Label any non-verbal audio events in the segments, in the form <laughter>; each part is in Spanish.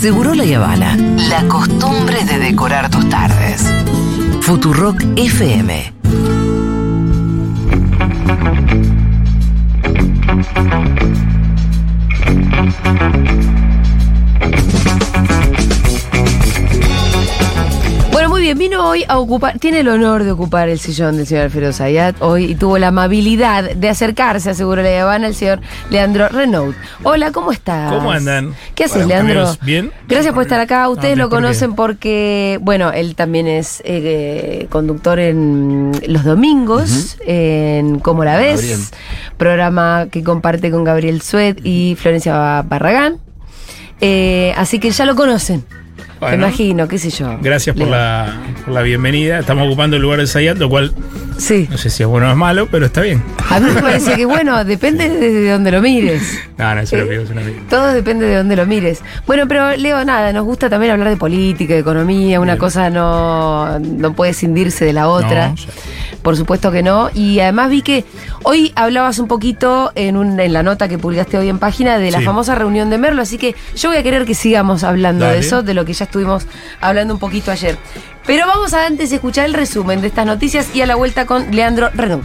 Seguro la Habana. La costumbre de decorar tus tardes. Futurock FM. Vino hoy a ocupar, tiene el honor de ocupar el sillón del señor Alfredo Zayat hoy y tuvo la amabilidad de acercarse a Seguro La Habana el señor Leandro Renaud. Hola, ¿cómo estás? ¿Cómo andan? ¿Qué haces, Bueno, Leandro? amigos, ¿bien? Gracias por estar acá. Ustedes No, lo conocen porque, bueno, él también es eh, conductor en los domingos, en Cómo la ves, Gabriel. programa que comparte con Gabriel Suet y Florencia Barragán. Eh, así que ya lo conocen. Me Bueno. imagino, qué sé yo. Gracias por la, por la bienvenida. Estamos ocupando el lugar de Zayat, lo cual Sí. no sé si es bueno o es malo, pero está bien. A mí me parece que, bueno, depende de donde lo mires. No, no, es un Eh. Todo depende de dónde lo mires. Bueno, pero Leo, nada, nos gusta también hablar de política, de economía. Una Bien. cosa no, no puede cindirse de la otra. No. Por supuesto que no. Y además vi que hoy hablabas un poquito en, un, en la nota que publicaste hoy en página de la Sí. famosa reunión de Merlo. Así que yo voy a querer que sigamos hablando de eso, de lo que ya estuvimos hablando un poquito ayer. Pero vamos a antes escuchar el resumen de estas noticias y a la vuelta con Leandro Renaud.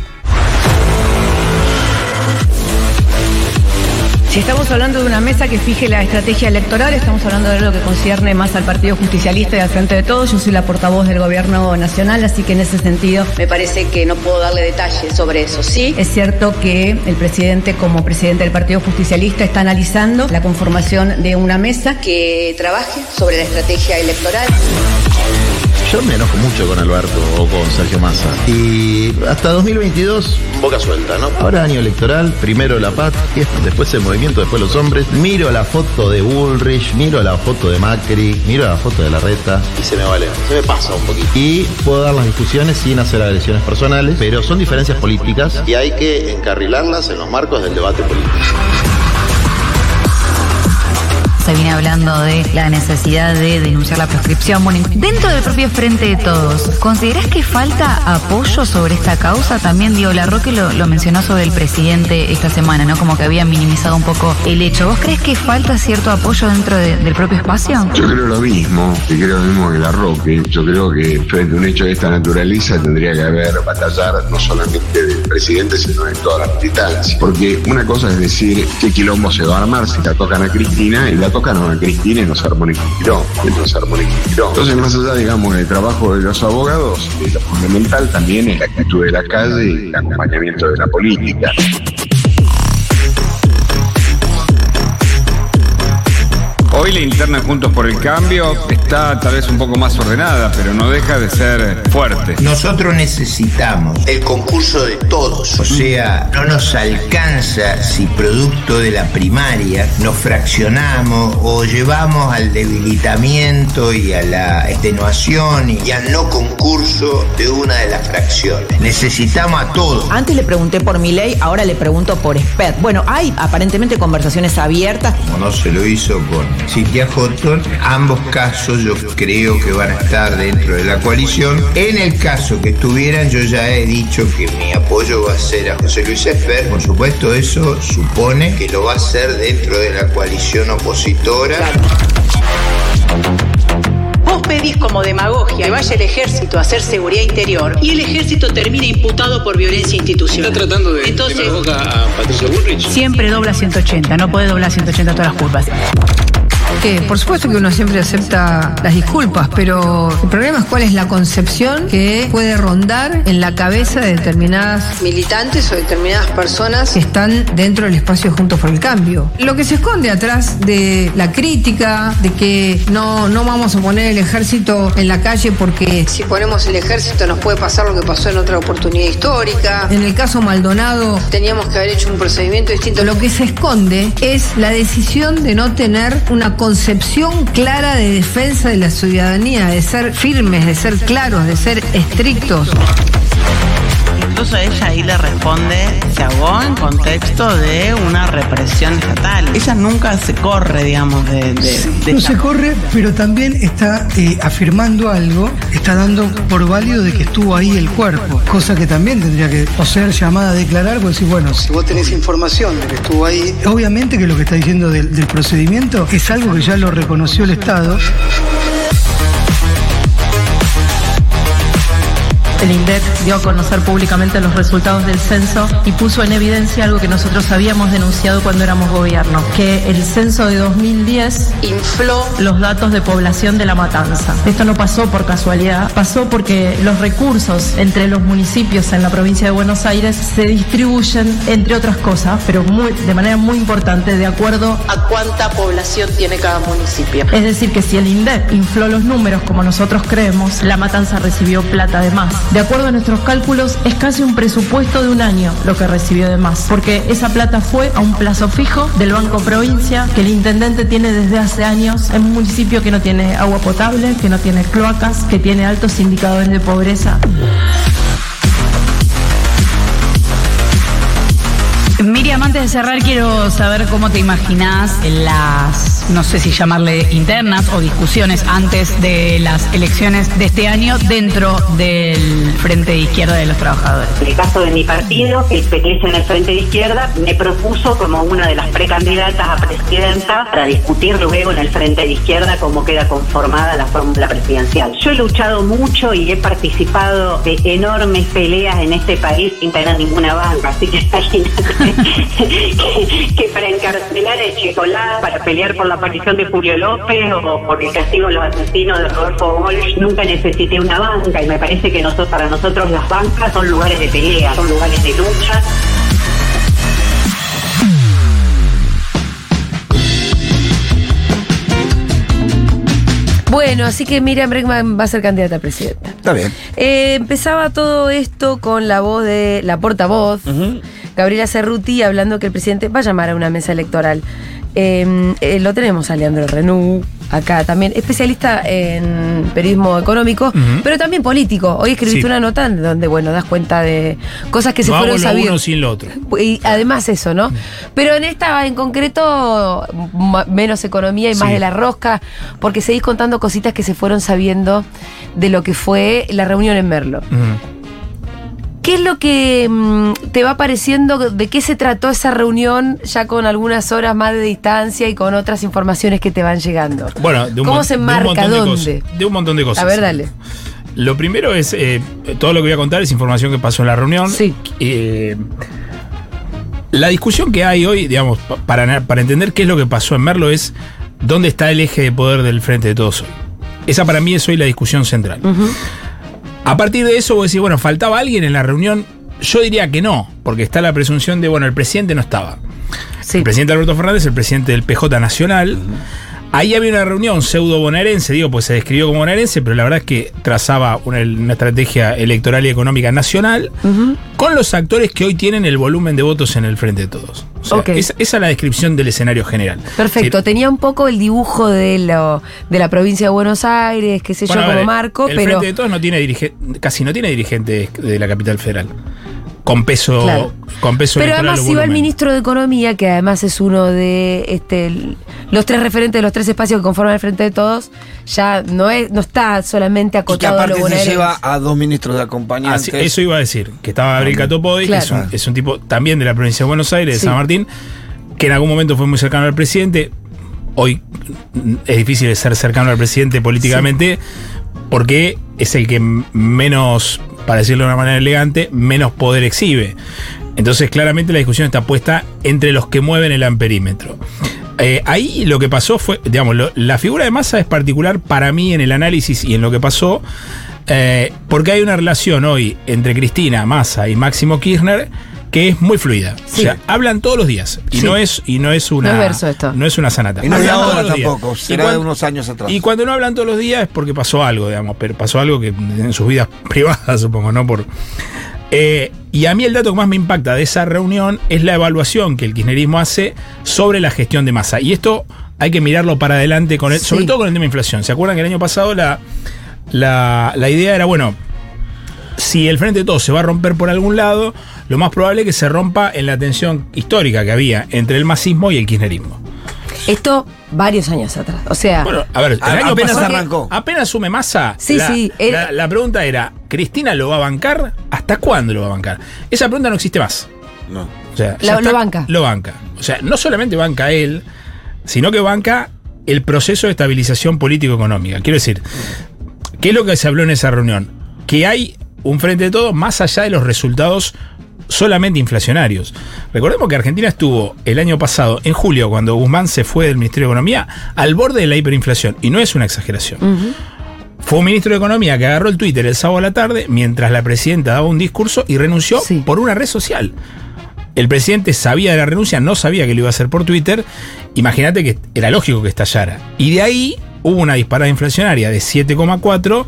Si estamos hablando de una mesa que fije la estrategia electoral, estamos hablando de lo que concierne más al Partido Justicialista y al Frente de Todos. Yo soy la portavoz del Gobierno Nacional, así que en ese sentido me parece que no puedo darle detalles sobre eso. Sí, es cierto que el presidente, como presidente del Partido Justicialista, está analizando la conformación de una mesa que trabaje sobre la estrategia electoral. Yo me enojo mucho con Alberto o con Sergio Massa. Y hasta 2022, boca suelta, ¿no? Ahora año electoral, primero la patria, después el movimiento, después los hombres. Miro la foto de Bullrich, miro la foto de Macri, miro la foto de Larreta y se me vale, se me pasa un poquito. Y puedo dar las discusiones sin hacer agresiones personales, pero son diferencias políticas y hay que encarrilarlas en los marcos del debate político. Se viene hablando de la necesidad de denunciar la proscripción. Bueno, dentro del propio Frente de Todos, ¿considerás que falta apoyo sobre esta causa? También Diego Larroque lo, lo mencionó sobre el presidente esta semana, ¿no? Como que había minimizado un poco el hecho. ¿Vos crees que falta cierto apoyo dentro de- del propio espacio? Yo creo lo mismo, y creo lo mismo que la Roque. Yo creo que frente a un hecho de esta naturaleza tendría que haber batallar no solamente del presidente, sino de toda la militancia. Porque una cosa es decir qué quilombo se va a armar si la tocan a Cristina, y la tocan a Cristina y no se armó ningún quilombo, y no se armó ningún quilombo. Entonces, más allá, digamos, del trabajo de los abogados, lo fundamental también es la actitud de la calle y el acompañamiento de la política. Hoy la interna Juntos por el Cambio está tal vez un poco más ordenada, pero no deja de ser fuerte. Nosotros necesitamos el concurso de todos, o sea, no nos alcanza si producto de la primaria nos fraccionamos o llevamos al debilitamiento y a la extenuación y al no concurso de una de las fracciones. Necesitamos a todos. Antes le pregunté por mi ley, ahora le pregunto por SPED. Bueno, hay aparentemente conversaciones abiertas. como no se lo hizo con Cintia Houghton, ambos casos yo creo que van a estar dentro de la coalición. En el caso que estuvieran, yo ya he dicho que mi apoyo va a ser a José Luis Esper. Por supuesto, eso supone que lo va a hacer dentro de la coalición opositora. Vos pedís como demagogia que vaya el ejército a hacer seguridad interior y el ejército termina imputado por violencia institucional. ¿Está tratando de Entonces, a Patricia Bullrich? siempre dobla 180, no puede doblar 180 todas las culpas. Que por supuesto que uno siempre acepta las disculpas, pero el problema es cuál es la concepción que puede rondar en la cabeza de determinadas Militantes o determinadas personas que están dentro del espacio Juntos por el Cambio. Lo que se esconde atrás de la crítica, de que no, no vamos a poner el ejército en la calle porque Si ponemos el ejército nos puede pasar lo que pasó en otra oportunidad histórica. en el caso Maldonado Teníamos que haber hecho un procedimiento distinto. Lo que se esconde es la decisión de no tener una concepción clara de defensa de la ciudadanía, de ser firmes, de ser claros, de ser estrictos. Entonces ella ahí le responde, se ahogó en contexto de una represión estatal. Ella nunca se corre, digamos, de... de- de No esta- se corre, pero también está eh, afirmando algo, está dando por válido de que estuvo ahí el cuerpo, cosa que también tendría que o ser llamada a declarar, pues decir, bueno, si vos tenés información de que estuvo ahí, obviamente que lo que está diciendo del, del procedimiento es algo que ya lo reconoció el Estado. El INDEC dio a conocer públicamente los resultados del censo y puso en evidencia algo que nosotros habíamos denunciado cuando éramos gobierno, que el censo de 2010 infló los datos de población de la matanza. Esto no pasó por casualidad, pasó porque los recursos entre los municipios en la provincia de Buenos Aires se distribuyen, entre otras cosas, pero muy, de manera muy importante, de acuerdo a cuánta población tiene cada municipio. Es decir, que si el INDEC infló los números como nosotros creemos, la matanza recibió plata de más. De acuerdo a nuestros cálculos, es casi un presupuesto de un año lo que recibió de más, porque esa plata fue a un plazo fijo del Banco Provincia que el intendente tiene desde hace años en un municipio que no tiene agua potable, que no tiene cloacas, que tiene altos indicadores de pobreza. Miriam, antes de cerrar, quiero saber cómo te imaginás las, no sé si llamarle internas o discusiones antes de las elecciones de este año dentro del Frente de Izquierda de los Trabajadores. En el caso de mi partido, el PTS en el Frente de Izquierda me propuso como una de las precandidatas a presidenta para discutir luego en el Frente de Izquierda cómo queda conformada la fórmula presidencial. Yo he luchado mucho y he participado de enormes peleas en este país sin tener ninguna banca, así que <laughs> imagínate <laughs> que, para encarcelar a Checolá, para pelear por la aparición de Julio López o por el castigo a los asesinos de Rodolfo Walsh, nunca necesité una banca y me parece que nosotros, para nosotros las bancas son lugares de pelea, son lugares de lucha. Bueno, así que Miriam Bregman va a ser candidata a presidenta. Está bien. Eh, empezaba todo esto con la voz de la portavoz, Gabriela Cerruti, hablando que el presidente va a llamar a una mesa electoral. Eh, eh, lo tenemos a Leandro Renú, acá también, especialista en periodismo económico, pero también político. Hoy escribiste Sí. una nota donde, bueno, das cuenta de cosas que se no fueron sabiendo. uno sin lo otro. Y además eso, ¿no? Pero en esta en concreto, menos economía y más de la rosca, porque seguís contando cositas que se fueron sabiendo de lo que fue la reunión en Merlo. ¿Qué es lo que mm, te va pareciendo? ¿De qué se trató esa reunión ya con algunas horas más de distancia y con otras informaciones que te van llegando? Bueno, de un, ¿Cómo se de ¿Dónde? De un montón de cosas. A ver, dale. Lo primero es, eh, todo lo que voy a contar es información que pasó en la reunión. Sí. la discusión que hay hoy, digamos, pa- para, para entender qué es lo que pasó en Merlo es dónde está el eje de poder del Frente de Todos hoy. Esa para mí es hoy la discusión central. A partir de eso vos decís, bueno, ¿faltaba alguien en la reunión? Yo diría que no, porque está la presunción de, bueno, el presidente no estaba. El presidente Alberto Fernández, el presidente del PJ Nacional. Ahí había una reunión pseudo bonaerense, digo, pues se describió como bonaerense, pero la verdad es que trazaba una, una estrategia electoral y económica nacional con los actores que hoy tienen el volumen de votos en el frente de todos. O sea, Ok. esa, esa es la descripción del escenario general. Perfecto, tenía un poco el dibujo de, lo, de la provincia de Buenos Aires, qué sé Bueno, yo, ver, como marco, el pero... Frente de Todos no tiene dirige- casi no tiene dirigentes de la capital federal. Con peso, Claro. con peso Pero además si va el ministro de Economía, que además es uno de este, los tres referentes de los tres espacios que conforman el Frente de Todos, ya no es no está solamente Y que acotado a lo aparte se lleva a dos ministros de acompañantes. Así- eso iba a decir, que estaba Gabriel Catopoy, que es un, es un tipo también de la provincia de Buenos Aires, de Sí. San Martín, que en algún momento fue muy cercano al presidente. Hoy es difícil ser cercano al presidente políticamente porque es el que menos, para decirlo de una manera elegante, menos poder exhibe. Entonces claramente la discusión está puesta entre los que mueven el amperímetro. Eh, ahí lo que pasó fue, digamos, la figura de masa es particular para mí en el análisis y en lo que pasó, eh, porque hay una relación hoy entre Cristina, Massa y Máximo Kirchner que es muy fluida. O sea, hablan todos los días. Y Sí. no es, y no es una. No es verso esto. No es una sanata. Y no de Hablan todos ahora los días. tampoco, Y será de cuan- unos años atrás. Y cuando no hablan todos los días es porque pasó algo, digamos, pero pasó algo que en sus vidas <laughs> privadas, supongo, ¿no? Por. Eh, y a mí el dato que más me impacta de esa reunión es la evaluación que el kirchnerismo hace sobre la gestión de masa. Y esto hay que mirarlo para adelante, con el, Sí. sobre todo con el tema de inflación. ¿Se acuerdan que el año pasado la, la, la idea era, bueno, si el Frente de Todos se va a romper por algún lado, lo más probable es que se rompa en la tensión histórica que había entre el masismo y el kirchnerismo. Esto varios años atrás. O sea, Bueno, a ver, el A- año apenas pasado- arrancó. Apenas sume masa. Sí, la, sí, él- La, la pregunta era: ¿Cristina lo va a bancar? ¿Hasta cuándo lo va a bancar? Esa pregunta no existe más. No. O sea, lo banca. Lo banca. O sea, no solamente banca él, sino que banca el proceso de estabilización político-económica. Quiero decir, ¿qué es lo que se habló en esa reunión? Que hay un frente de todo más allá de los resultados solamente inflacionarios. Recordemos que Argentina estuvo el año pasado, en julio, cuando Guzmán se fue del Ministerio de Economía, al borde de la hiperinflación. Y no es una exageración. Fue un ministro de Economía que agarró el Twitter el sábado a la tarde mientras la presidenta daba un discurso y renunció por una red social. El presidente sabía de la renuncia, no sabía que lo iba a hacer por Twitter. Imagínate que era lógico que estallara. Y de ahí hubo una disparada inflacionaria de 7,4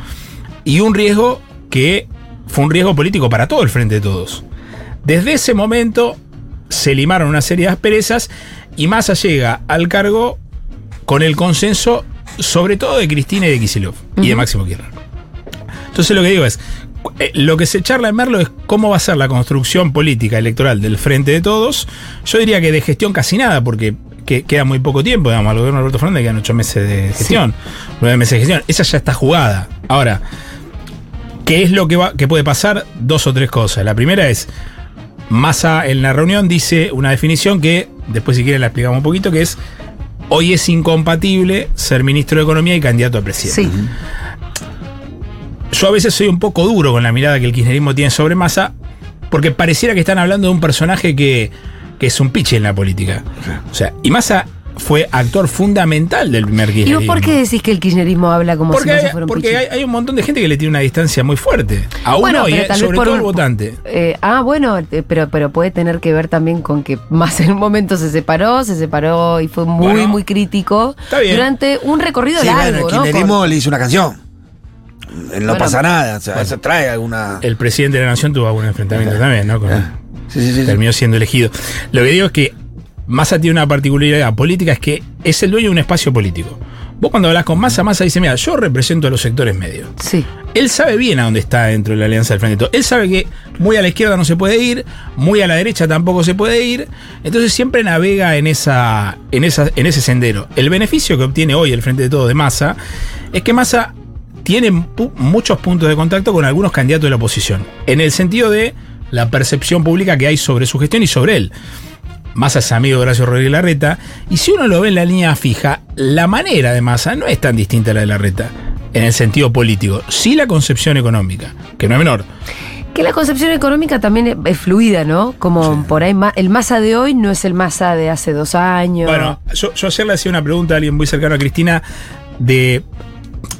y un riesgo que fue un riesgo político para todo el frente de todos. Desde ese momento se limaron una serie de asperezas y Massa llega al cargo con el consenso sobre todo de Cristina y de Kicillof y de Máximo Kirchner. Entonces lo que digo es, eh, lo que se charla en Merlo es cómo va a ser la construcción política electoral del Frente de Todos. Yo diría que de gestión casi nada, porque que- queda muy poco tiempo, digamos, al gobierno de Alberto Fernández quedan ocho meses de gestión, nueve meses de gestión. Esa ya está jugada. Ahora, ¿qué es lo que, va, que puede pasar? Dos o tres cosas. La primera es, Massa en la reunión dice una definición que, después si quieren la explicamos un poquito, que es, hoy es incompatible ser ministro de Economía y candidato a presidente. Sí. Yo a veces soy un poco duro con la mirada que el kirchnerismo tiene sobre Massa, porque pareciera que están hablando de un personaje que, que es un piche en la política. O sea, y Massa fue actor fundamental del primer ¿y vos kirchnerismo. por qué decís que el kirchnerismo habla como Porque, si no hay, se fuera un porque hay, hay un montón de gente que le tiene una distancia muy fuerte. A uno Bueno, y tal vez sobre por todo un- el votante. Eh, ah, bueno, eh, pero, pero puede tener que ver también con que más en un momento se separó, se separó y fue muy, Bueno, muy crítico está bien. durante un recorrido Sí, largo, bueno, el ¿no? kirchnerismo Con- le hizo una canción. No Bueno, pasa nada, o sea, eso trae alguna. El presidente de la nación tuvo algún enfrentamiento también, ¿no? Con- Sí, sí, sí. terminó siendo elegido. Lo que digo es que Massa tiene una particularidad política, es que es el dueño de un espacio político. Vos cuando hablas con Massa, Massa dice, mira, yo represento a los sectores medios. Sí. Él sabe bien a dónde está dentro de la Alianza del Frente. Él sabe que muy a la izquierda no se puede ir, muy a la derecha tampoco se puede ir. Entonces siempre navega en, esa, en, esa, en ese sendero. El beneficio que obtiene hoy el Frente de Todos de Massa es que Massa tiene pu- muchos puntos de contacto con algunos candidatos de la oposición. En el sentido de la percepción pública que hay sobre su gestión y sobre él. Massa es amigo de Horacio Rodríguez Larreta. Y si uno lo ve en la línea fija, la manera de Massa no es tan distinta a la de Larreta. En el sentido político. Sí la concepción económica, que no es menor. Que la concepción económica también es, fluida, ¿no? Como por ahí el masa de hoy no es el masa de hace dos años. Bueno, yo, yo ayer le hacía una pregunta a alguien muy cercano a Cristina de.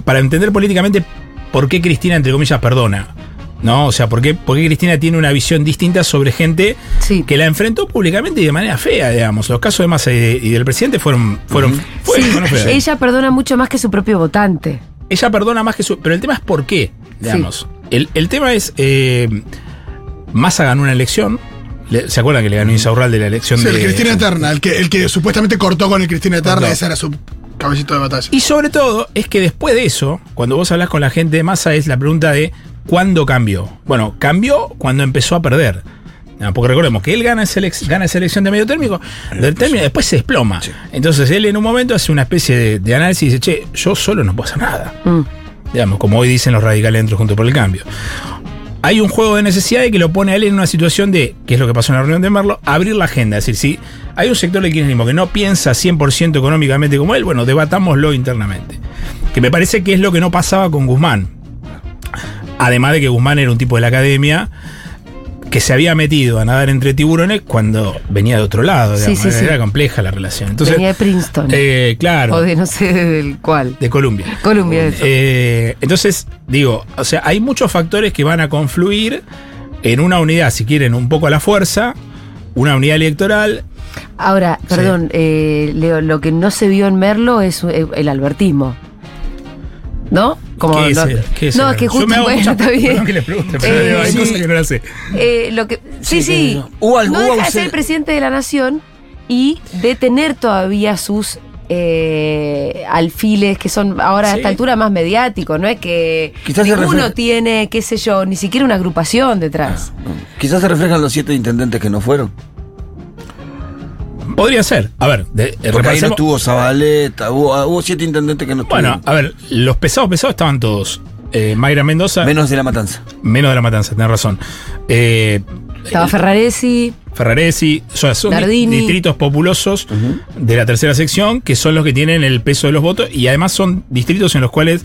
Para entender políticamente por qué Cristina, entre comillas, perdona. ¿No? O sea, ¿por qué, por qué Cristina tiene una visión distinta sobre gente que la enfrentó públicamente y de manera fea, digamos? Los casos de Massa y, de- y del presidente fueron. fueron, fueron- Sí, fueron feos. ella perdona mucho más que su propio votante. ella perdona más que su. Pero el tema es por qué, digamos. El, el tema es. Eh, Massa ganó una elección. Le- ¿Se acuerdan que le ganó Insaurralde la elección Sí, de. el Cristina Eterna, el que, el que supuestamente cortó con el Cristina Eterna, Cortó. ese era su caballito de batalla. Y sobre todo, es que después de eso, cuando vos hablas con la gente de masa, es la pregunta de ¿cuándo cambió? Bueno, cambió cuando empezó a perder. Ah, Porque recordemos que él gana gana esa elección de medio térmico, del término, y después se desploma. Entonces él en un momento hace una especie de, de análisis y dice, che, yo solo no puedo hacer nada. Digamos, como hoy dicen los radicales dentro junto por el cambio. Hay un juego de necesidad que lo pone a él en una situación de, que es lo que pasó en la reunión de Merlo, abrir la agenda. Es decir, si hay un sector del kirchnerismo que no piensa 100% económicamente como él, bueno, debatámoslo internamente. Que me parece que es lo que no pasaba con Guzmán. Además de que Guzmán era un tipo de la academia que se había metido a nadar entre tiburones cuando venía de otro lado. Sí, digamos. sí, sí. Era compleja la relación. Entonces, Venía de Princeton. eh, claro. O de no sé del cuál. De. Colombia, eso. Eh, entonces, digo, o sea, hay muchos factores que van a confluir en una unidad, si quieren, un poco a la fuerza, una unidad electoral. Ahora, perdón, eh, Leo, lo que no se vio en Merlo es eh, el albertismo. ¿No? Como ¿Qué es no, qué es no, que Yo justo me hago bueno, muchas- está bien. que les pregunte, pero Eh, hay sí. cosas que no las sé. Eh, lo que, sí, Sí, sí. que- hubo algo- no deja de ser el presidente de la nación y de tener todavía sus eh, alfiles que son ahora a esta altura más mediáticos, no es que Quizás ninguno tiene, qué sé yo, ni siquiera una agrupación detrás. Quizás se reflejan los siete intendentes que no fueron. Podría ser. A ver, de, eh, Porque ahí no repasemos- estuvo Zabaleta, hubo, ah, hubo siete intendentes que no Bueno, estuvieron. a ver, los pesados pesados estaban todos. Eh, Mayra Mendoza. Menos de la matanza. Menos de la matanza, tenés razón. Eh, Estaba Ferraresi, Ferraresi, o sea, son distritos populosos de la tercera sección, que son los que tienen el peso de los votos, y además son distritos en los cuales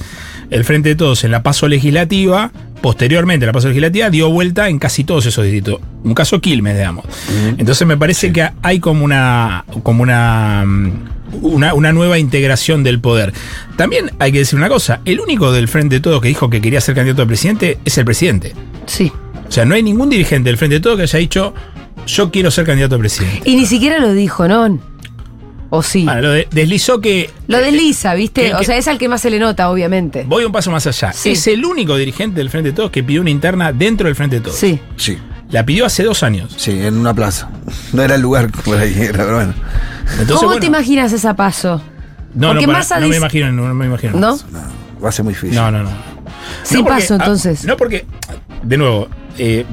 el Frente de Todos en la paso legislativa, posteriormente a la paso legislativa, dio vuelta en casi todos esos distritos. Un caso Quilmes, digamos. Entonces me parece que hay como una. como una. mm, Una, una nueva integración del poder. También hay que decir una cosa: el único del Frente de Todos que dijo que quería ser candidato a presidente es el presidente. Sí. O sea, no hay ningún dirigente del Frente de Todos que haya dicho: Yo quiero ser candidato a presidente. y ni siquiera lo dijo, ¿no? ¿O sí? Bueno, lo de- deslizó que. Lo desliza, ¿viste? que- o sea, es al que más se le nota, obviamente. Voy un paso más allá. Sí. Es el único dirigente del Frente de Todos que pidió una interna dentro del Frente de Todos. Sí. Sí. La pidió hace dos años. Sí, en una plaza. No era el lugar por ahí, era, pero bueno. Entonces, ¿Cómo bueno, te imaginas esa paso? no, Porque no, para- Massa no me imagino, no, me imagino. ¿No? Va a ser muy difícil. No, no, no. Sin No paso, ah, entonces. no porque, de nuevo, eh,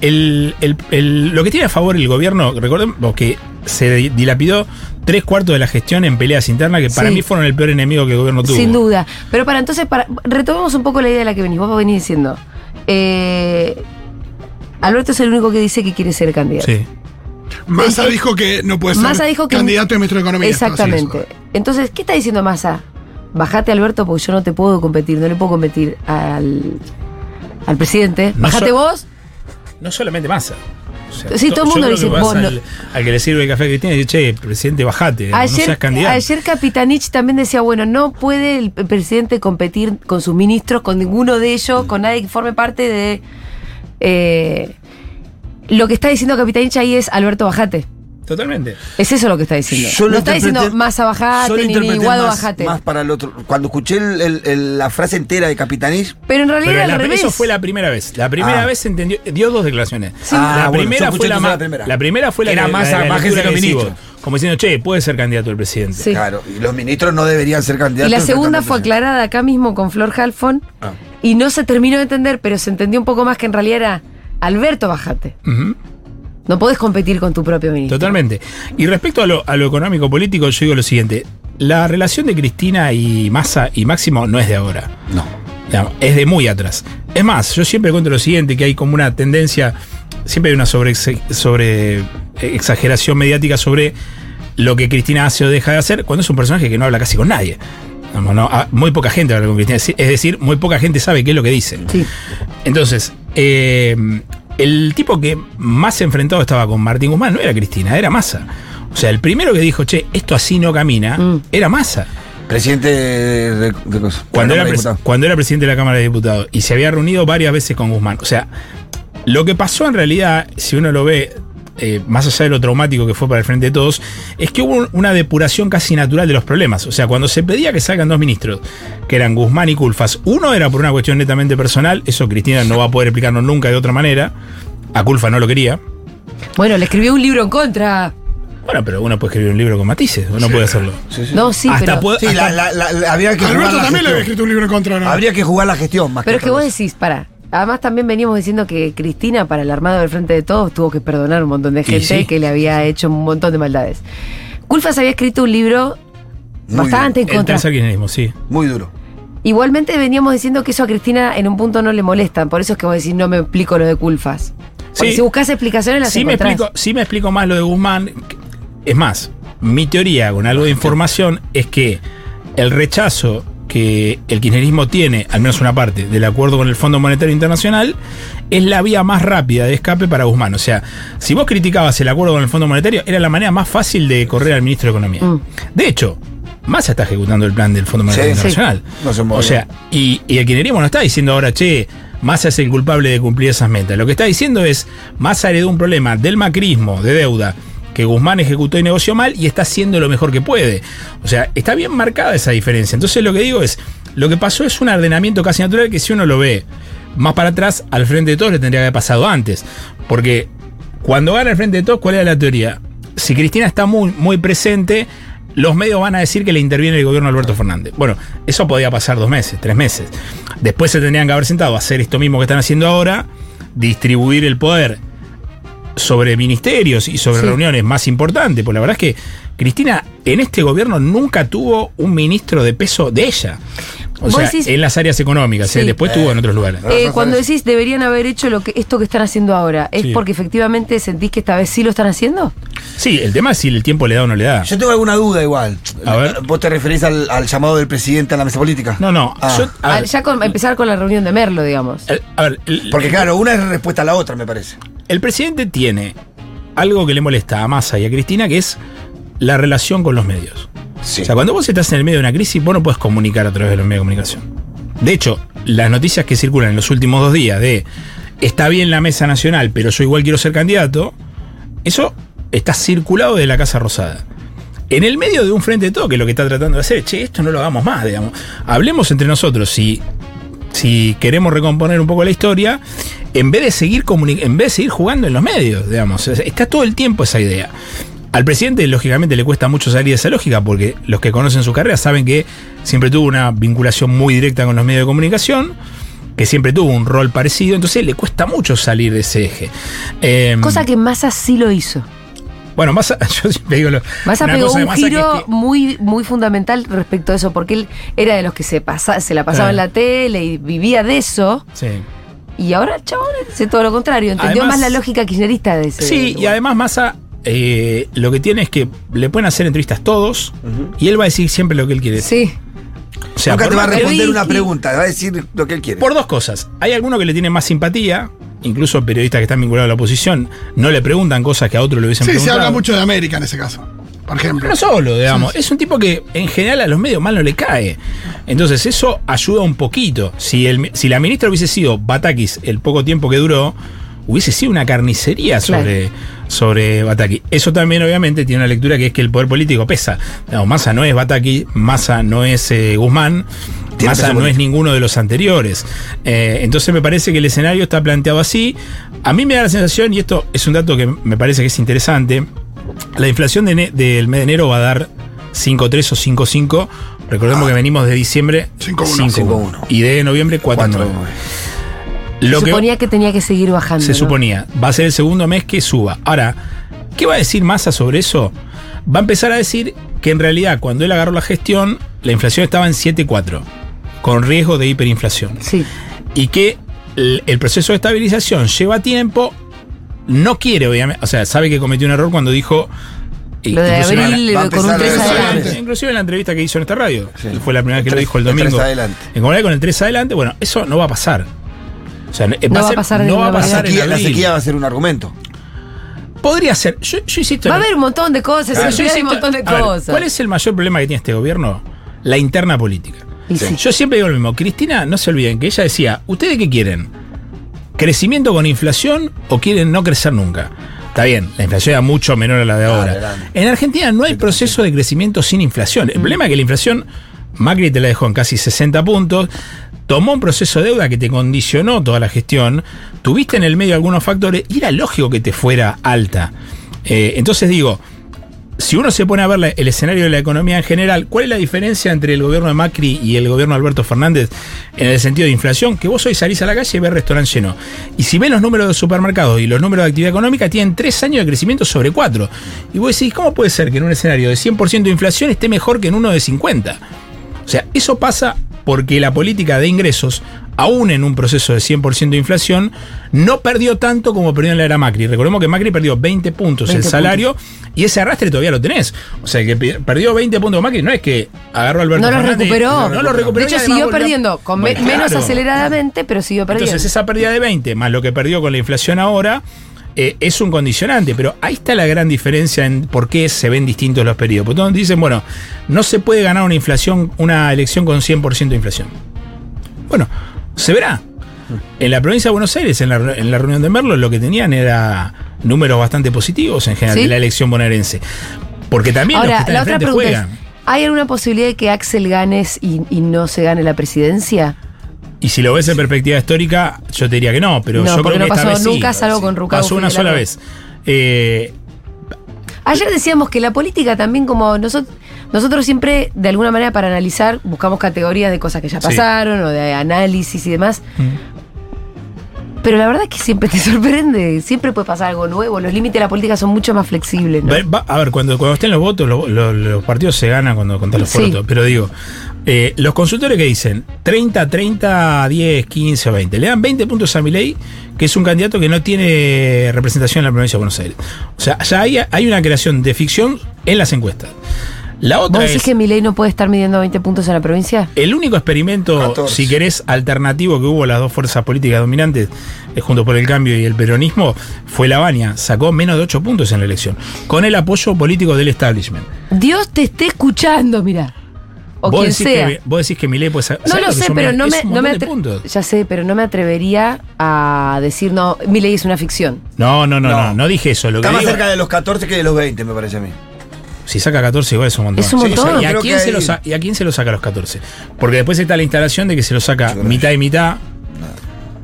el- el- el- lo que tiene a favor el gobierno, recordemos que se dilapidó tres cuartos de la gestión en peleas internas que para Sí. mí fueron el peor enemigo que el gobierno tuvo. Sin duda. Pero para entonces, para, retomemos un poco la idea de la que venís. Vos venís diciendo. eh, Alberto es el único que dice que quiere ser candidato. Sí. Massa dijo que no puede ser Massa dijo que. candidato de ministro de Economía. Exactamente. Entonces, ¿qué está diciendo Massa? Bajate, Alberto, porque yo no te puedo competir, no le puedo competir al, al presidente. No Bajate so- vos. No solamente Sí, todo el mundo dice, vos no- al, al que le sirve el café Cristina y dice, che, presidente, bajate, no Ayer, seas candidato. ayer Capitanich también decía, bueno, no puede el presidente competir con sus ministros, con ninguno de ellos, con nadie que forme parte de... eh, lo que está diciendo Capitanich ahí es Alberto Bajate. Totalmente. Es eso lo que está diciendo. Yo no está diciendo Yo Bajate, ni, ni Guado más, Bajate. más para el otro. Cuando escuché el- el- el- la frase entera de Capitanich. Pero en realidad Pero al la- revés. eso fue la primera vez. La primera Ah. vez se entendió, dio dos declaraciones. Ah, la, primera fue la, más, primera. la primera fue la Era más que ministros. Como diciendo, che, puede ser candidato el presidente. Sí. Claro, y los ministros no deberían ser candidatos. Y la segunda fue al aclarada acá mismo con Flor Halfon. Ah. Y no se terminó de entender, pero se entendió un poco más que en realidad era Alberto Bajate. No podés competir con tu propio ministro. Totalmente. Y respecto a lo, a lo económico político, yo digo lo siguiente. La relación de Cristina y Massa y Máximo no es de ahora. No. Es de muy atrás. Es más, yo siempre cuento lo siguiente, que hay como una tendencia, siempre hay una sobre, sobre exageración mediática sobre lo que Cristina hace o deja de hacer, cuando es un personaje que no habla casi con nadie. No, ah, muy poca gente habla con Cristina, es decir, muy poca gente sabe qué es lo que dice. Sí. Entonces, eh, el tipo que más enfrentado estaba con Martín Guzmán no era Cristina, era Massa. O sea, el primero que dijo, che, esto así no camina, Mm. era Massa. Presidente de, de. Cuando de la era, Cámara de pres- Diputados. cuando era presidente de la Cámara de Diputados y se había reunido varias veces con Guzmán. O sea, lo que pasó en realidad, si uno lo ve eh, más allá de lo traumático que fue para el Frente de Todos, es que hubo un- una depuración casi natural de los problemas. O sea, cuando se pedía que salgan dos ministros, que eran Guzmán y Culfas, uno era por una cuestión netamente personal, eso Cristina no va a poder explicarnos nunca de otra manera. A Culfas no lo quería. Bueno, le escribió un libro en contra. Bueno, pero uno puede escribir un libro con matices, uno puede hacerlo. No, sí, Hasta pero. puede- Sí, hasta- la, la- la- habría que jugar Alberto la también le había escrito un libro en contra, ¿no? Habría que jugar la gestión más Pero es que vos decís, para. Además, también veníamos diciendo que Cristina, para el armado del frente de todos, tuvo que perdonar un montón de gente sí. que le había hecho un montón de maldades. Culfas había escrito un libro Muy bastante en el contra. kirchnerismo, sí. Muy duro. Igualmente veníamos diciendo que eso a Cristina en un punto no le molesta. Por eso es que vos decís, no me explico lo de Culfas. Porque Sí. si buscas explicaciones las sí me, explico, sí me explico más lo de Guzmán. Es más, mi teoría con algo de información es que el rechazo que el kirchnerismo tiene, al menos una parte, del acuerdo con el Fondo Monetario Internacional, es la vía más rápida de escape para Guzmán. O sea, si vos criticabas el acuerdo con el Fondo Monetario, era la manera más fácil de correr al ministro de Economía. Mm. De hecho, Massa está ejecutando el plan del Fondo Monetario Sí, sí. Internacional. No se o sea, y, y el kirchnerismo no está diciendo ahora, che, Massa es el culpable de cumplir esas metas. Lo que está diciendo es, Massa heredó un problema del macrismo, de deuda, que Guzmán ejecutó y negoció mal y está haciendo lo mejor que puede. O sea, está bien marcada esa diferencia. Entonces lo que digo es, lo que pasó es un ordenamiento casi natural que si uno lo ve más para atrás, al frente de todos le tendría que haber pasado antes. Porque cuando gana el frente de todos, ¿cuál era la teoría? Si Cristina está muy, muy presente, los medios van a decir que le interviene el gobierno Alberto Fernández. Bueno, eso podía pasar dos meses, tres meses. Después se tendrían que haber sentado a hacer esto mismo que están haciendo ahora, distribuir el poder sobre ministerios y sobre Sí. reuniones más importantes. Pues la verdad es que Cristina en este gobierno nunca tuvo un ministro de peso de ella. O sea, decís- en las áreas económicas, Sí. ¿eh? después tuvo en otros lugares. Eh, cuando decís deberían haber hecho lo que esto que están haciendo ahora, ¿es Sí. porque efectivamente sentís que esta vez sí lo están haciendo? Sí, el tema es si el tiempo le da o no le da. Yo tengo alguna duda igual. A ver. ¿Vos te referís al, al llamado del presidente a la mesa política? No, no. Ah. yo- a Al- ver, ya con, empezar con la reunión de Merlo, digamos. el- a ver, el- Porque claro, una es respuesta a la otra, me parece. El presidente tiene algo que le molesta a Massa y a Cristina, que es la relación con los medios. O sea, cuando vos estás en el medio de una crisis, vos no puedes comunicar a través de los medios de comunicación. De hecho, las noticias que circulan en los últimos dos días de está bien la mesa nacional, pero yo igual quiero ser candidato, eso está circulado de la Casa Rosada. En el medio de un frente de todo, que es lo que está tratando de hacer, che, esto no lo hagamos más, digamos. Hablemos entre nosotros si, si queremos recomponer un poco la historia, en vez de seguir en vez de seguir jugando en los medios, digamos. Está todo el tiempo esa idea. Al presidente, lógicamente, le cuesta mucho salir de esa lógica, porque los que conocen su carrera saben que siempre tuvo una vinculación muy directa con los medios de comunicación, que siempre tuvo un rol parecido, entonces le cuesta mucho salir de ese eje. Em, Cosa que Massa sí lo hizo. Bueno, Massa, <laughs> yo siempre digo lo, Massa pegó un Massa que es giro que- muy, muy fundamental respecto a eso, porque él era de los que se, pasa, se la pasaba en la tele y vivía de eso. Sí. Y ahora el chabón hace todo lo contrario. Entendió Además- más la lógica kirchnerista de ese. Sí, y además Massa eh, lo que tiene es que le pueden hacer entrevistas todos y él va a decir siempre lo que él quiere decir. Sí. O sea, Nunca te va a responder una pregunta, va a decir lo que él quiere. Por dos cosas. Hay algunos que le tienen más simpatía, incluso periodistas que están vinculados a la oposición, no le preguntan cosas que a otro le hubiesen Sí, se preguntado. habla mucho de América en ese caso, por ejemplo. No solo, digamos. Es un tipo que en general a los medios mal no le cae. Entonces eso ayuda un poquito. Si, el, si la ministra hubiese sido Batakis el poco tiempo que duró, hubiese sido una carnicería sobre, sobre Bataki. Eso también obviamente tiene una lectura que es que el poder político pesa. Digamos, Massa no es Bataki, Massa no es eh, Guzmán. Massa no es ninguno de los anteriores. Eh, entonces me parece que el escenario está planteado así. A mí me da la sensación, y esto es un dato que me parece que es interesante, la inflación de del mes de enero va a dar 5.3 o 5.5. Recordemos que venimos de diciembre 5.1. 5.1. Y de noviembre 4.9. Lo se que suponía que tenía que seguir bajando. se ¿no? suponía, va a ser el segundo mes que suba. Ahora, ¿qué va a decir Massa sobre eso? Va a empezar a decir que en realidad cuando él agarró la gestión, la inflación estaba en 7.4, con riesgo de hiperinflación. Sí. Y que el, el proceso de estabilización lleva tiempo, no quiere, obviamente, o sea, sabe que cometió un error cuando dijo... Lo de inclusive en la- abril con un empezar 3 a- adelante. Inclusive en la entrevista que hizo en esta radio, fue la primera vez que lo dijo el el tres domingo. adelante. En comunidad con el 3 adelante, bueno, eso no va a pasar. O sea, eh, No va a ser- pasar no va a ninguna pasar La en sequía, la abril. sequía va a ser un argumento. Podría ser. Yo, yo insisto. Va a en- haber un montón de cosas, Claro, en yo realidad hay un insisto- montón de ver, cosas. ¿Cuál es el mayor problema que tiene este gobierno? La interna política. Sí. Yo siempre digo lo mismo. Cristina, no se olviden que ella decía: ¿Ustedes qué quieren? ¿Crecimiento con inflación o quieren no crecer nunca? Está bien, la inflación era mucho menor a la de ahora. grande. En Argentina no hay proceso de crecimiento sin inflación. El problema es que la inflación, Macri te la dejó en casi 60 puntos, tomó un proceso de deuda que te condicionó toda la gestión, tuviste en el medio algunos factores y era lógico que te fuera alta. Eh, entonces digo, si uno se pone a ver el escenario de la economía en general, ¿cuál es la diferencia entre el gobierno de Macri y el gobierno de Alberto Fernández en el sentido de inflación? Que vos hoy salís a la calle y ves restaurante lleno. Y si ven los números de supermercados y los números de actividad económica, tienen tres años de crecimiento sobre cuatro. Y vos decís, ¿cómo puede ser que en un escenario de 100% de inflación esté mejor que en uno de 50? O sea, eso pasa porque la política de ingresos, aún en un proceso de 100% de inflación, no perdió tanto como perdió en la era Macri. Recordemos que Macri perdió 20 puntos 20 el salario y ese arrastre todavía lo tenés. O sea, que pe- perdió 20 puntos Macri, no es que agarró a Alberto No lo recuperó. No lo recuperó. De hecho, siguió volvió- perdiendo, con Bueno, menos claro. aceleradamente, pero siguió perdiendo. Entonces esa pérdida de 20 más lo que perdió con la inflación ahora eh, es un condicionante, pero ahí está la gran diferencia en por qué se ven distintos los periodos. Porque todos dicen, bueno, no se puede ganar una inflación, una elección con 100% de inflación. Bueno, se verá. En la provincia de Buenos Aires, en la, en la reunión de Merlo, lo que tenían era números bastante positivos en general ¿Sí? de la elección bonaerense. Porque también los que Ahora, están la otra pregunta juegan. es, ¿hay alguna posibilidad de que Axel ganes y, y no se gane la presidencia? Y si lo ves en perspectiva histórica, yo te diría que no, pero No, yo creo no que esta pasó sí. nunca, salvo con Rucao Pasó una sola vez. Eh, Ayer decíamos que la política también como nosotros, nosotros siempre, de alguna manera, para analizar, buscamos categorías de cosas que ya Sí. pasaron o de análisis y demás. Pero la verdad es que siempre te <laughs> sorprende, siempre puede pasar algo nuevo. Los límites de la política son mucho más flexibles. a ver, cuando, cuando estén los votos, lo- lo- los partidos se ganan cuando contan los Sí. votos. Pero digo, eh, los consultores que dicen 30, 30, 10, 15 o 20, le dan 20 puntos a Milei, que es un candidato que no tiene representación en la provincia de Buenos Aires. O sea, ya hay, hay una creación de ficción en las encuestas. La ¿Vos otra decís es. que Milei no puede estar midiendo 20 puntos en la provincia? El único experimento, si querés, alternativo que hubo las dos fuerzas políticas dominantes, eh, junto por el cambio y el peronismo, fue la Baña. Sacó menos de 8 puntos en la elección, con el apoyo político del establishment. Dios te esté escuchando, mira. O vos, quien decís sea. Que, vos decís que Milei puede sa- No ¿sabés lo que sé, pero menos? no me, no me. Ya sé, pero no me atrevería a decir no. Milei es una ficción. No, no, no, no, no, dije eso. Lo que Está más digo- cerca de los 14 que de los 20, me parece a mí. Si saca 14 igual es un montón. Es un Sí. ¿y, a quién se ahí- lo ¿Y a quién se lo saca a los 14? Porque después está la instalación de que se lo saca mitad y mitad.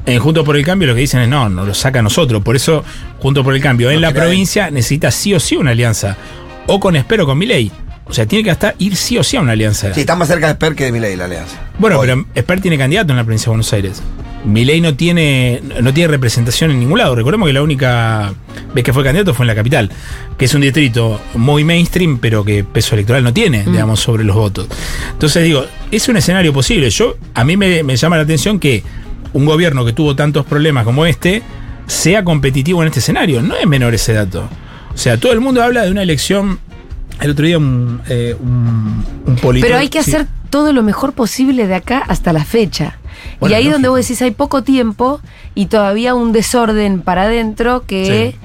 En Junto por el Cambio lo que dicen es no, no lo saca a nosotros. Por eso, Junto por el Cambio en No la provincia necesita sí o sí una alianza. O con Espero o con Milei. O sea, tiene que hasta ir sí o sí a una alianza. Sí, está más cerca de Esper que de Milei la alianza. Bueno, pero Esper tiene candidato en la provincia de Buenos Aires. Milei no tiene, no tiene representación en ningún lado. Recordemos que la única vez que fue candidato fue en la capital, que es un distrito muy mainstream, pero que peso electoral no tiene, Mm. digamos, sobre los votos. Entonces digo, es un escenario posible. Yo, a mí me, me llama la atención que un gobierno que tuvo tantos problemas como este sea competitivo en este escenario. No es menor ese dato. O sea, todo el mundo habla de una elección. El otro día un, eh, un, un politólogo- Pero hay que sí. hacer todo lo mejor posible de acá hasta la fecha. Bueno, y ahí lógico. donde vos decís hay poco tiempo y todavía un desorden para adentro que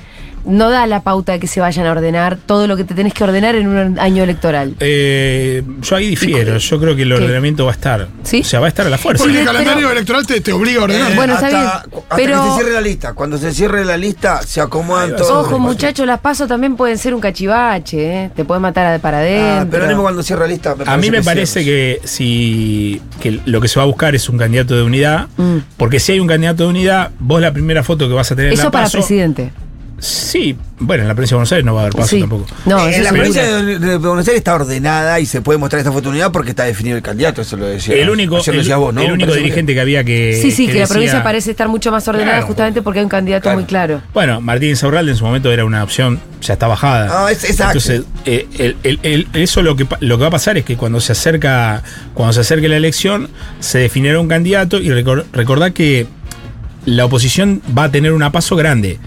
no da la pauta de que se vayan a ordenar todo lo que te tenés que ordenar en un año electoral. Eh, yo ahí difiero. Yo creo que el ¿Qué? ordenamiento va a estar. O sea, va a estar a la fuerza. Porque el calendario electoral te, te obliga a ordenar. Bueno, hasta pero- que se cierre la lista. Cuando se cierre la lista, se acomodan todos. Ojo, muchachos, las pasos también pueden ser un cachivache, ¿eh? te pueden matar de para adentro. Ah, pero mismo cuando cierre la lista. A mí me parece que si que lo que se va a buscar es un candidato de unidad, porque si hay un candidato de unidad, vos la primera foto que vas a tener en Mm. Eso la para PASO- presidente. Sí, bueno, en la provincia de Buenos Aires no va a haber paso Sí. tampoco. No, en eso la provincia de, de Buenos Aires está ordenada y se puede mostrar esta oportunidad porque está definido el candidato, eso lo decía. El único, el, decías vos, ¿no? el único dirigente que había que. sí, sí, que, la decía- provincia parece estar mucho más ordenada Claro. justamente porque hay un candidato muy claro. Bueno, Martín Saurralde en su momento era una opción, ya está bajada. Ah, es- exacto. Entonces, eh, el- el- el- eso lo que, pa- lo que va a pasar es que cuando se acerca, cuando se acerque la elección, se definirá un candidato y recor- recordá que la oposición va a tener una paso grande.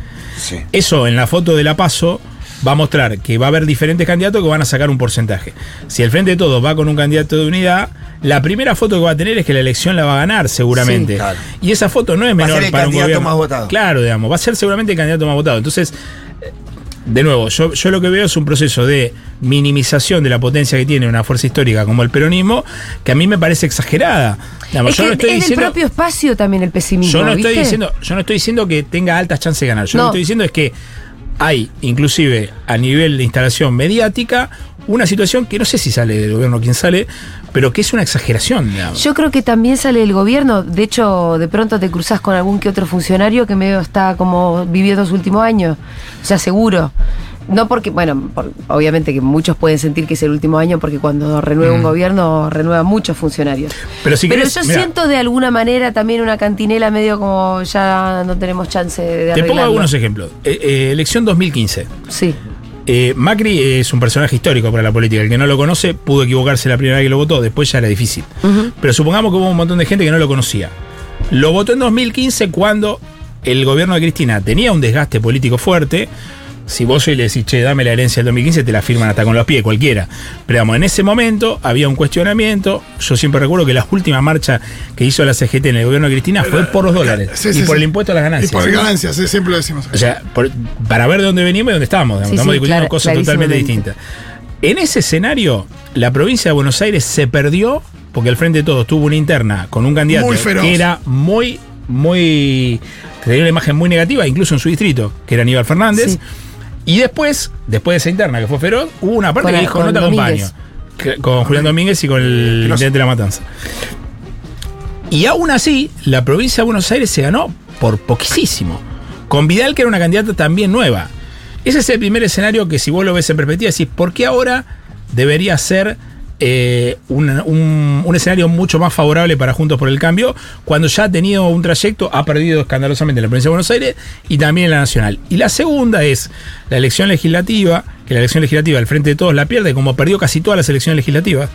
Eso en la foto de la paso va a mostrar que va a haber diferentes candidatos que van a sacar un porcentaje. Si el Frente de Todos va con un candidato de unidad, la primera foto que va a tener es que la elección la va a ganar seguramente. Sí, claro. Y esa foto no es Va a menor ser el para un candidato gobierno. más votado. Claro, digamos, va a ser seguramente el candidato más votado. Entonces, de nuevo, yo, yo lo que veo es un proceso de minimización de la potencia que tiene una fuerza histórica como el peronismo, que a mí me parece exagerada. Digamos, es yo que no estoy es del diciendo. propio espacio también el pesimismo. Yo no estoy diciendo, yo no estoy diciendo que tenga altas chances de ganar. Yo No. lo que estoy diciendo es que hay, inclusive a nivel de instalación mediática, una situación que no sé si sale del gobierno quién sale, pero que es una exageración, digamos. Yo creo que también sale del gobierno. De hecho, de pronto te cruzas con algún que otro funcionario que medio está como viviendo su último año. O sea, seguro. No porque, bueno, por- obviamente que muchos pueden sentir que es el último año porque cuando renueva un Mm. gobierno renueva muchos funcionarios. Pero si Pero querés, yo mirá, siento de alguna manera también una cantinela medio como ya no tenemos chance de te pongo algunos ejemplos. Eh, eh, elección 2015. Sí. Eh, Macri es un personaje histórico para la política. El que no lo conoce pudo equivocarse la primera vez que lo votó, después ya era difícil. Pero supongamos que hubo un montón de gente que no lo conocía. Lo votó en 2015 cuando el gobierno de Cristina tenía un desgaste político fuerte. Si vos hoy le decís, che, dame la herencia del 2015, te la firman hasta con los pies, cualquiera. Pero vamos, en ese momento había un cuestionamiento. Yo siempre recuerdo que la última marcha que hizo la CGT en el gobierno de Cristina fue por los dólares Sí, y sí, por sí. el impuesto a las ganancias. Y por ganancias, sí, siempre lo decimos. O sea, por- para ver de dónde venimos y dónde estamos. digamos. Sí, estamos sí, discutiendo cosas totalmente distintas. En ese escenario, la provincia de Buenos Aires se perdió porque el Frente de Todos tuvo una interna con un candidato Muy feroz. que era muy, muy. que tenía una imagen muy negativa, incluso en su distrito, que era Aníbal Fernández. Y después, después de esa interna que fue feroz, hubo una parte Con- que dijo: con No te acompaño. Que- Con Julián Domínguez y con el intendente de la Matanza. Y aún así, la provincia de Buenos Aires se ganó por poquísimo. Con Vidal, que era una candidata también nueva. Ese es el primer escenario que si vos lo ves en perspectiva, decís, ¿por qué ahora debería ser eh, un, escenario mucho más favorable para Juntos por el Cambio, cuando ya ha tenido un trayecto, ha perdido escandalosamente en la provincia de Buenos Aires y también en la nacional. Y la segunda es la elección legislativa, que la elección legislativa al frente de todos la pierde, como perdió casi todas las elecciones legislativas.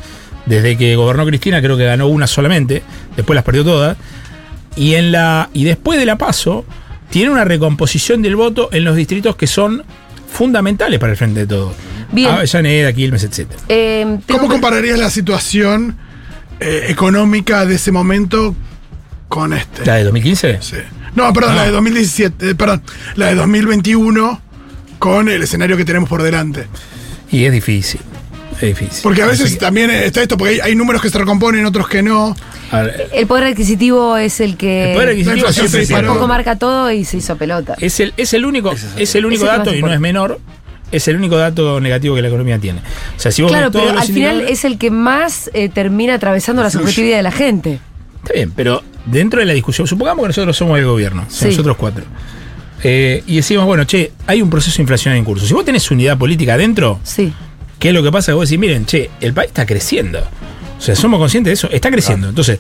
Desde que gobernó Cristina, creo que ganó una solamente, después las perdió todas. Y, en la, y después de la paso, tiene una recomposición del voto en los distritos que son fundamentales para el frente de todos. Bien. Avellaneda, Quilmes, etc. Eh, tengo ¿Cómo que- compararías la situación eh, económica de ese momento con este? ¿La de 2015? Sí. No, perdón, Ah. la de 2017, eh, perdón, la de 2021 con el escenario que tenemos por delante. Y es difícil. Es difícil. Porque a veces que- también está esto, porque hay, hay números que se recomponen, otros que no. ver, El poder adquisitivo es el que El poder adquisitivo siempre se disparó. tampoco marca todo y se hizo pelota. es, el, es el único, es el único es el dato, y no es menor, es el único dato negativo que la economía tiene. O sea, si vos Claro, pero al final es el que más eh, termina atravesando la subjetividad de la gente. Está bien, pero dentro de la discusión, supongamos que nosotros somos el gobierno, Sí. nosotros cuatro. eh, y decimos, bueno, che, hay un proceso inflacionario en curso. Si vos tenés unidad política adentro, Sí. ¿qué es lo que pasa? Que vos decís, miren, che, el país está creciendo. O sea, somos conscientes de eso, está creciendo. Entonces,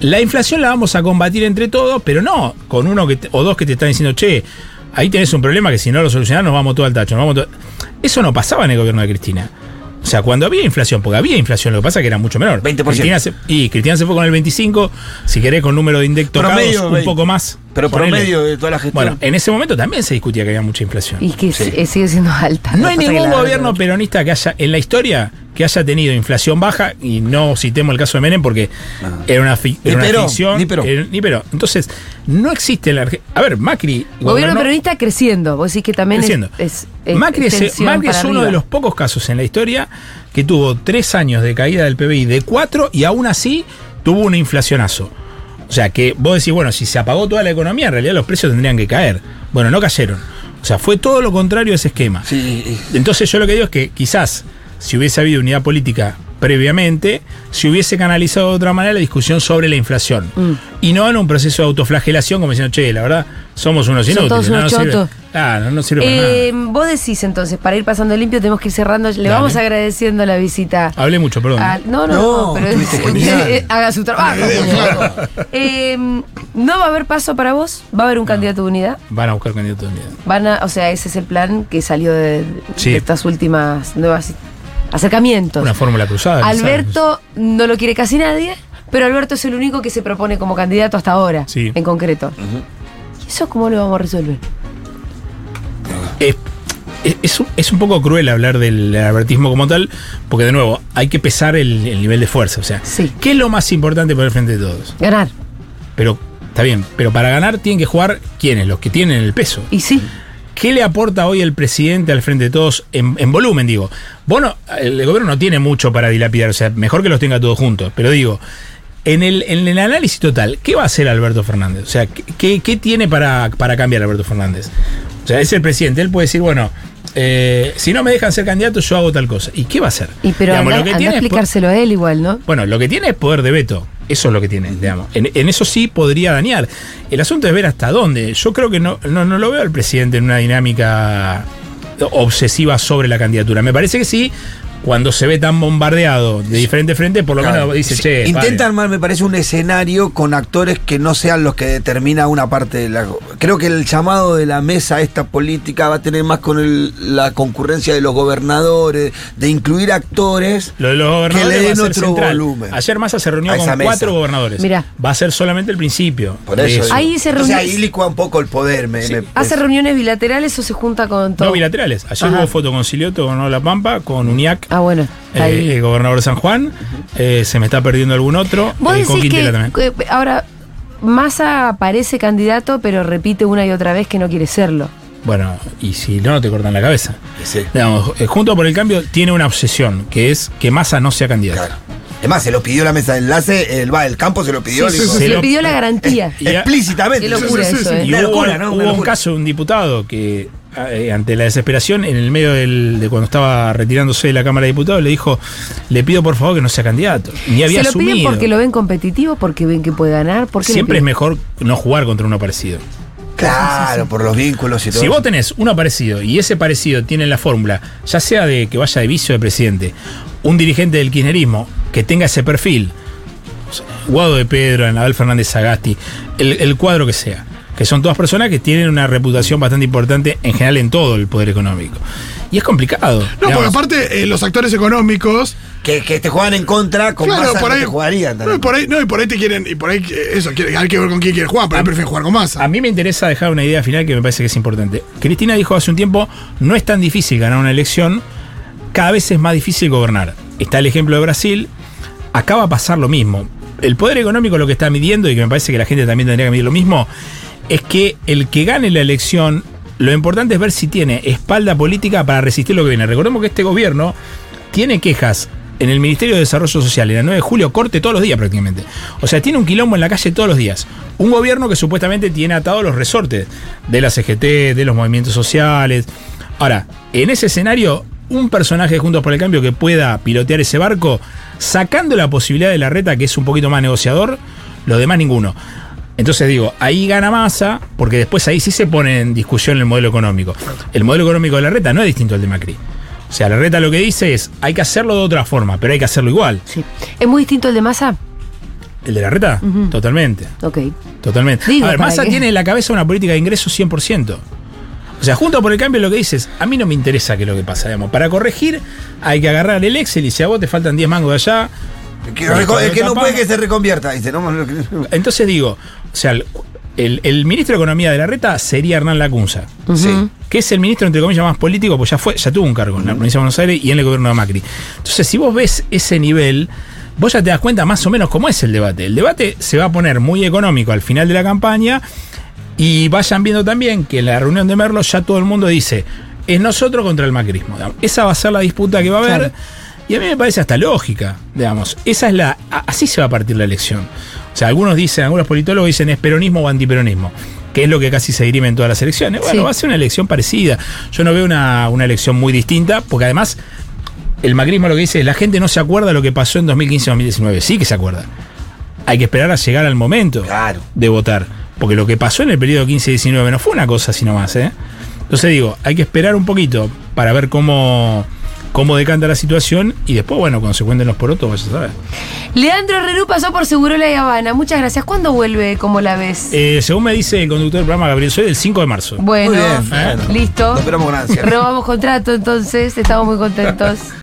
la inflación la vamos a combatir entre todos, pero no con uno que te- o dos que te están diciendo, che, ahí tenés un problema que si no lo solucionás nos vamos todo al tacho. Nos vamos todo-". Eso no pasaba en el gobierno de Cristina. O sea, cuando había inflación, porque había inflación, lo que pasa es que era mucho menor. 20%. Cristina se- y Cristina se fue con el 25, si querés con número de index tocados, Promedio, un 20. poco más. Pero Ponele. promedio de toda la gestión. Bueno, en ese momento también se discutía que había mucha inflación. Y que sigue siendo alta. No hay ningún gobierno peronista que haya, en la historia, que haya tenido inflación baja, y no citemos el caso de Menem porque era una, fi- Ni era una Perón, ficción. ni era- ni Perón. Entonces, no existe la A ver, Macri. Gobierno peronista creciendo. Vos decís que también creciendo. es, es Macri es, Macri es uno arriba. de los pocos casos en la historia que tuvo tres años de caída del PBI de cuatro y aún así tuvo un inflacionazo. O sea, que vos decís, bueno, si se apagó toda la economía, en realidad los precios tendrían que caer. Bueno, no cayeron. O sea, fue todo lo contrario a ese esquema. Entonces yo lo que digo es que quizás si hubiese habido unidad política previamente, se hubiese canalizado de otra manera la discusión sobre la inflación. Mm. Y no en un proceso de autoflagelación como diciendo, che, la verdad, somos unos Son inútiles. todos no unos nos sirve". chotos. Claro, no sirve para nada. Eh, vos decís entonces, para ir pasando limpio, tenemos que ir cerrando. Le Dale. vamos agradeciendo la visita. Hablé mucho, perdón. Ah, no, no, No, no, pero eh, haga su trabajo. <laughs> Eh, ¿No va a haber paso para vos? ¿Va a haber un candidato de unidad? Van a buscar candidato de unidad. Van a, o sea, ese es el plan que salió de, estas últimas nuevas acercamientos. Una fórmula cruzada. quizás. Alberto no lo quiere casi nadie, pero Alberto es el único que se propone como candidato hasta ahora, Sí. en concreto. ¿Y eso cómo lo vamos a resolver? Es, es- es un, poco cruel hablar del albertismo como tal, porque de nuevo, hay que pesar el, el nivel de fuerza. O sea, ¿qué es lo más importante para el frente de todos? Ganar. Pero, está bien, pero para ganar tienen que jugar quiénes, los que tienen el peso. Y sí. ¿Qué le aporta hoy el presidente al frente de todos en, en volumen? Digo, bueno, el gobierno no tiene mucho para dilapidar, o sea, mejor que los tenga todos juntos, pero digo, en el, en el análisis total, ¿qué va a hacer Alberto Fernández? O sea, ¿qué, qué- tiene para, para cambiar Alberto Fernández? O sea, es el presidente, él puede decir, bueno, eh, si no me dejan ser candidato, yo hago tal cosa. ¿Y qué va a hacer? Y pero Digamos, anda, lo que anda a tiene es explicárselo a él igual, ¿no? bueno, lo que tiene es poder de veto. Eso es lo que tiene, digamos. En, en eso sí podría dañar. El asunto es ver hasta dónde. Yo creo que no, no, no lo veo al presidente en una dinámica obsesiva sobre la candidatura. Me parece que sí, cuando se ve tan bombardeado de diferentes frentes, por lo Claro. menos dice, Sí, che, Intenta padre". armar, me parece, un escenario con actores que no sean los que determina una parte de la. Creo que el llamado de la mesa a esta política va a tener más con el- la concurrencia de los gobernadores, de incluir actores Lo de los que gobernadores le va a den ser otro central. volumen. Ayer Massa se reunió con mesa. cuatro gobernadores. Mirá. Va a ser solamente el principio. Por eso. Ahí se O sea, reunió- ahí licúa un poco el poder. Me, me- ¿Hace reuniones bilaterales o se junta con todo? No bilaterales. Ayer Ajá. hubo foto con Silioto, con La Pampa, con UNIAC. Ah, bueno. eh, Ahí. el gobernador de San Juan. Eh, se me está perdiendo algún otro. Vos eh, con decís Quintela que, también. que ahora Massa parece candidato, pero repite una y otra vez que no quiere serlo. Bueno, y si no, te cortan la cabeza. Digamos, eh, Junto por el Cambio tiene una obsesión, que es que Massa no sea candidato. Es más, se lo pidió la mesa de enlace, el va del campo se lo pidió. Sí, le dijo- sí, sí, le pidió la garantía. <laughs> Explícitamente. Qué locura Sí, sí, eso, sí. ¿eh? Y hubo, locura, ¿no? hubo Una un caso de un diputado que, eh, ante la desesperación, en el medio del- de cuando estaba retirándose de la Cámara de Diputados, le dijo: Le pido por favor que no sea candidato. Ni había ¿Se lo asumido. piden porque lo ven competitivo, porque ven que puede ganar? ¿Por qué lo Siempre es mejor no jugar contra uno parecido. Claro, por los vínculos y todo. Si eso. vos tenés uno parecido y ese parecido tiene la fórmula, ya sea de que vaya de vicio de presidente, un dirigente del kirchnerismo que tenga ese perfil, Guado de Pedro, Anabel Fernández Sagasti, el, el cuadro que sea, que son todas personas que tienen una reputación bastante importante en general en todo el poder económico. Y es complicado. No, digamos. porque aparte eh, los actores económicos. Que, que te juegan en contra con Claro, Massa por no ahí- te jugarían No, y también. por ahí, no, y por ahí te quieren. Y por ahí, eh, eso, quiere- hay que ver con quién quiere jugar, pero él prefiere jugar con Massa. A mí me interesa dejar una idea final que me parece que es importante. Cristina dijo hace un tiempo, no es tan difícil ganar una elección, cada vez es más difícil gobernar. Está el ejemplo de Brasil, acá va a pasar lo mismo. El poder económico lo que está midiendo, y que me parece que la gente también tendría que medir lo mismo, es que el que gane la elección, lo importante es ver si tiene espalda política para resistir lo que viene. Recordemos que este gobierno tiene quejas en el Ministerio de Desarrollo Social, en la 9 de julio, corte todos los días prácticamente. O sea, tiene un quilombo en la calle todos los días. Un gobierno que supuestamente tiene atados los resortes de la CGT, de los movimientos sociales. Ahora, en ese escenario, un personaje de Juntos por el Cambio que pueda pilotear ese barco, sacando la posibilidad de la reta, que es un poquito más negociador, lo demás ninguno. Entonces digo, ahí gana masa, porque después ahí sí se pone en discusión el modelo económico. El modelo económico de la reta no es distinto al de Macri. O sea, la reta lo que dice es, hay que hacerlo de otra forma, pero hay que hacerlo igual. ¿Es muy distinto el de Massa? ¿El de la reta? Totalmente. Ok. Totalmente. Digo, a ver, ¿para Massa tiene en la cabeza una política de ingresos 100%. O sea, junto por el cambio lo que dices, a mí no me interesa qué es lo que pasa. Digamos. Para corregir hay que agarrar el Excel y si a vos te faltan 10 mangos de allá... Que es que no puede que se reconvierta. Dice, no, no, Entonces digo, o sea, el, el- el ministro de Economía de la Reta sería Hernán Lacunza. Que es el ministro, entre comillas, más político, pues ya fue, ya tuvo un cargo en la provincia de Buenos Aires y en el gobierno de Macri. Entonces, si vos ves ese nivel, vos ya te das cuenta más o menos cómo es el debate. El debate se va a poner muy económico al final de la campaña. Y vayan viendo también que en la reunión de Merlo ya todo el mundo dice, es nosotros contra el macrismo. Esa va a ser la disputa que va a haber. Claro. Y a mí me parece hasta lógica, digamos. Esa es la. Así se va a partir la elección. O sea, algunos dicen, algunos politólogos dicen es peronismo o antiperonismo, que es lo que casi se dirime en todas las elecciones. Bueno, Sí. va a ser una elección parecida. Yo no veo una, una elección muy distinta, porque además el macrismo lo que dice es la gente no se acuerda lo que pasó en 2015-2019. Sí que se acuerda. Hay que esperar a llegar al momento de votar. Porque lo que pasó en el periodo 15-19 no fue una cosa sino más, ¿eh? Entonces digo, hay que esperar un poquito para ver cómo, cómo decanta la situación y después, bueno, cuando se cuenten los porotos, vaya a saber. Leandro Rerú pasó por Segurola y Habana. Muchas gracias. ¿Cuándo vuelve? ¿Cómo la ves? Eh, según me dice el conductor del programa Gabriel Soy, el 5 de marzo. Bueno, Muy bien, bueno. listo. Esperamos con ansia. Robamos contrato, entonces estamos muy contentos. <laughs>